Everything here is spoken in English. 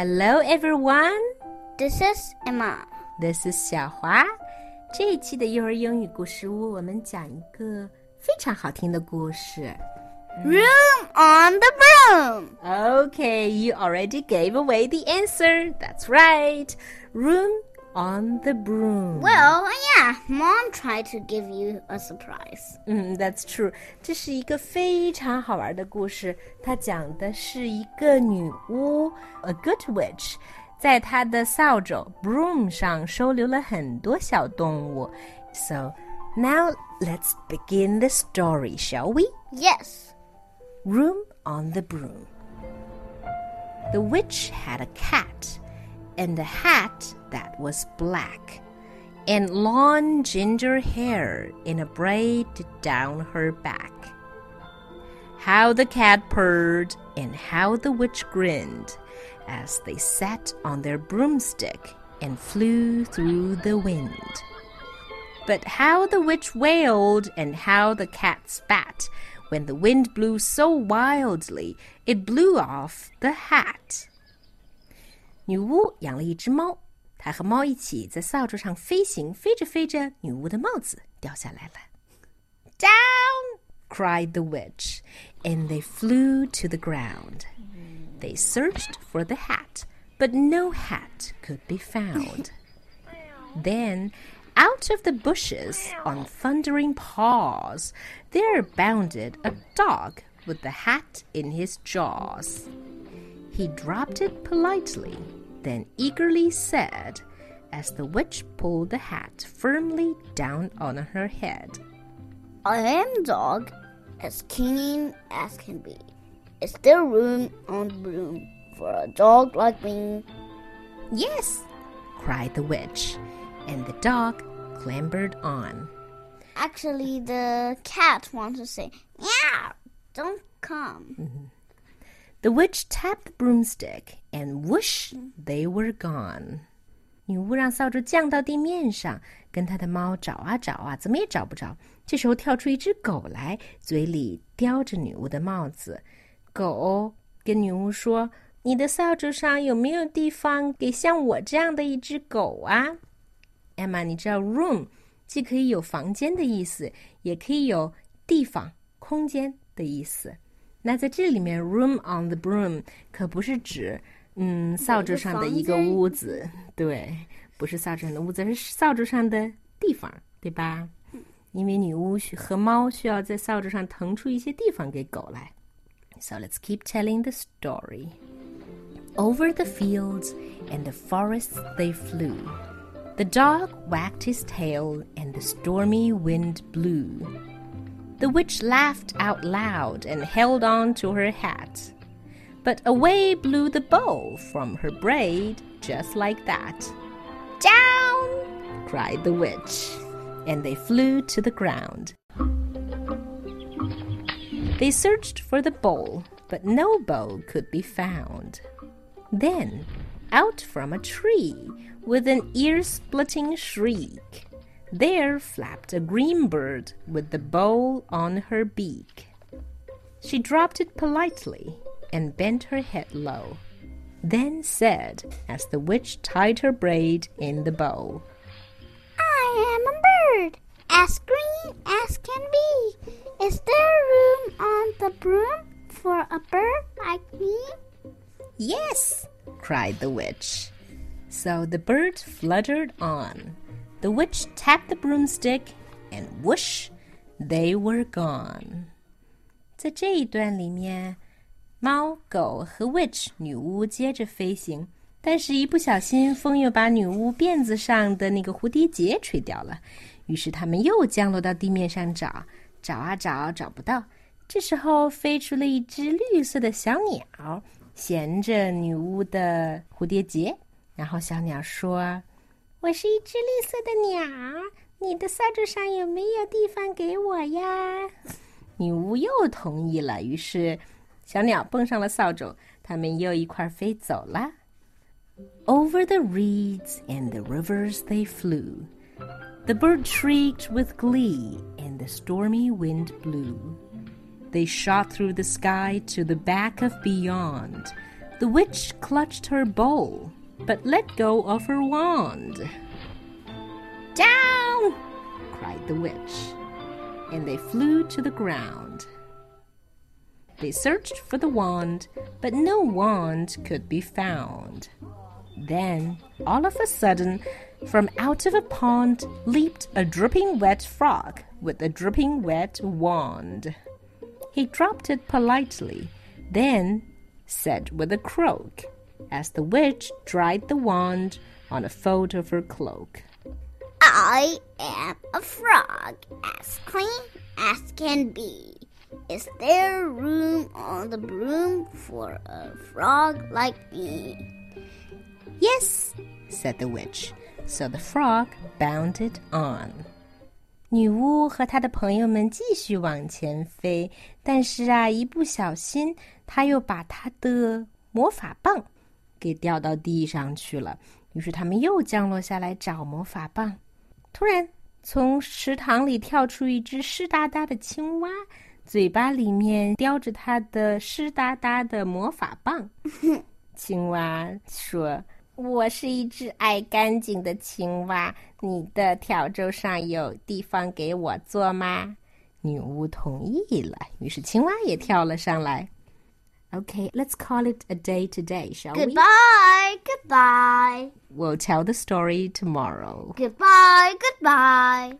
Hello, everyone. This is Emma. This is 小华。这一期的幼儿英语故事屋，我们讲一个非常好听的故事。Room on the broom. Okay, you already gave away the answer. That's right. Room on the broom. Well, yeah, Mom tried to give you a surprise. 嗯，That's true。这是一个非常好玩的故事。它讲的是一个女巫，a good witch，在她的扫帚 broom 上收留了很多小动物。So now let's begin the story, shall we? Yes. Room on the broom. The witch had a cat and a hat that was black, and long ginger hair in a braid down her back. How the cat purred and how the witch grinned as they sat on their broomstick and flew through the wind. But how the witch wailed and how the cat spat when the wind blew so wildly it blew off the hat. 女巫养了一只猫，她和猫一起在扫帚上飞行，飞着飞着，女巫的帽子掉下来了。Down! cried the witch, and they flew to the ground. They searched for the hat, but no hat could be found. then, out of the bushes, on thundering paws, there bounded a dog with the hat in his jaws. He dropped it politely, then eagerly said, as the witch pulled the hat firmly down on her head. I am dog, as keen as can be. Is there room on the broom for a dog like me? Yes, cried the witch, and the dog clambered on. Actually, the cat wants to say, Yeah, don't come. Mm-hmm. The witch tapped the broomstick, and whoosh, they were gone. 女巫让扫帚降到地面上，跟她的猫找啊找啊，怎么也找不着。这时候跳出一只狗来，嘴里叼着女巫的帽子。狗跟女巫说：“你的扫帚上有没有地方给像我这样的一只狗啊？”Emma，你知道 room 既可以有房间的意思，也可以有地方、空间的意思。 那在这里面，room on the broom 可不是指嗯扫帚上的一个屋子，对，不是扫帚上的屋子，是扫帚上的地方，对吧？因为女巫和猫需要在扫帚上腾出一些地方给狗来。So let's keep telling the story. Over the fields and the forests they flew. The dog wagged his tail and the stormy wind blew. The witch laughed out loud and held on to her hat. But away blew the bow from her braid just like that. Down! cried the witch, and they flew to the ground. They searched for the bowl, but no bow could be found. Then, out from a tree, with an ear splitting shriek, there flapped a green bird with the bowl on her beak. She dropped it politely and bent her head low, then said, as the witch tied her braid in the bowl, I am a bird, as green as can be. Is there room on the broom for a bird like me? Yes, cried the witch. So the bird fluttered on. The witch tapped the broomstick, and whoosh, they were gone. 在这一段里面，猫、狗和 witch 女巫接着飞行，但是，一不小心，风又把女巫辫子上的那个蝴蝶结吹掉了。于是，他们又降落到地面上找，找啊找，找不到。这时候，飞出了一只绿色的小鸟，衔着女巫的蝴蝶结。然后，小鸟说：“我是一只绿色的鸟，你的扫帚上有没有地方给我呀？”女巫又同意了。于是，小鸟蹦上了扫帚，他们又一块飞走了。Over the reeds and the rivers they flew. The bird shrieked with glee, and the stormy wind blew. They shot through the sky to the back of beyond. The witch clutched her bowl, but let go of her wand. Down! cried the witch, and they flew to the ground. They searched for the wand, but no wand could be found. Then, all of a sudden, from out of a pond leaped a dripping wet frog with a dripping wet wand. He dropped it politely, then said with a croak, as the witch dried the wand on a fold of her cloak. I am a frog, as clean as can be. Is there room on the broom for a frog like me? Yes, said the witch. So the frog bounded on. 女巫和她的朋友们继续往前飞，但是啊，一不小心，她又把她的魔法棒 给掉到地上去了。于是他们又降落下来找魔法棒。突然，从池塘里跳出一只湿哒哒的青蛙，嘴巴里面叼着它的湿哒哒的魔法棒。青蛙说。我是一只爱干净的青蛙，你的笤帚上有地方给我坐吗？女巫同意了，于是青蛙也跳了上来。Okay, let's call it a day today, shall we? Goodbye, goodbye. We'll tell the story tomorrow. Goodbye, goodbye.